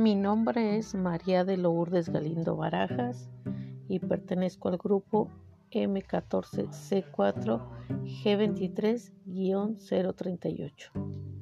Mi nombre es María de Lourdes Galindo Barajas y pertenezco al grupo M14C4G23-038.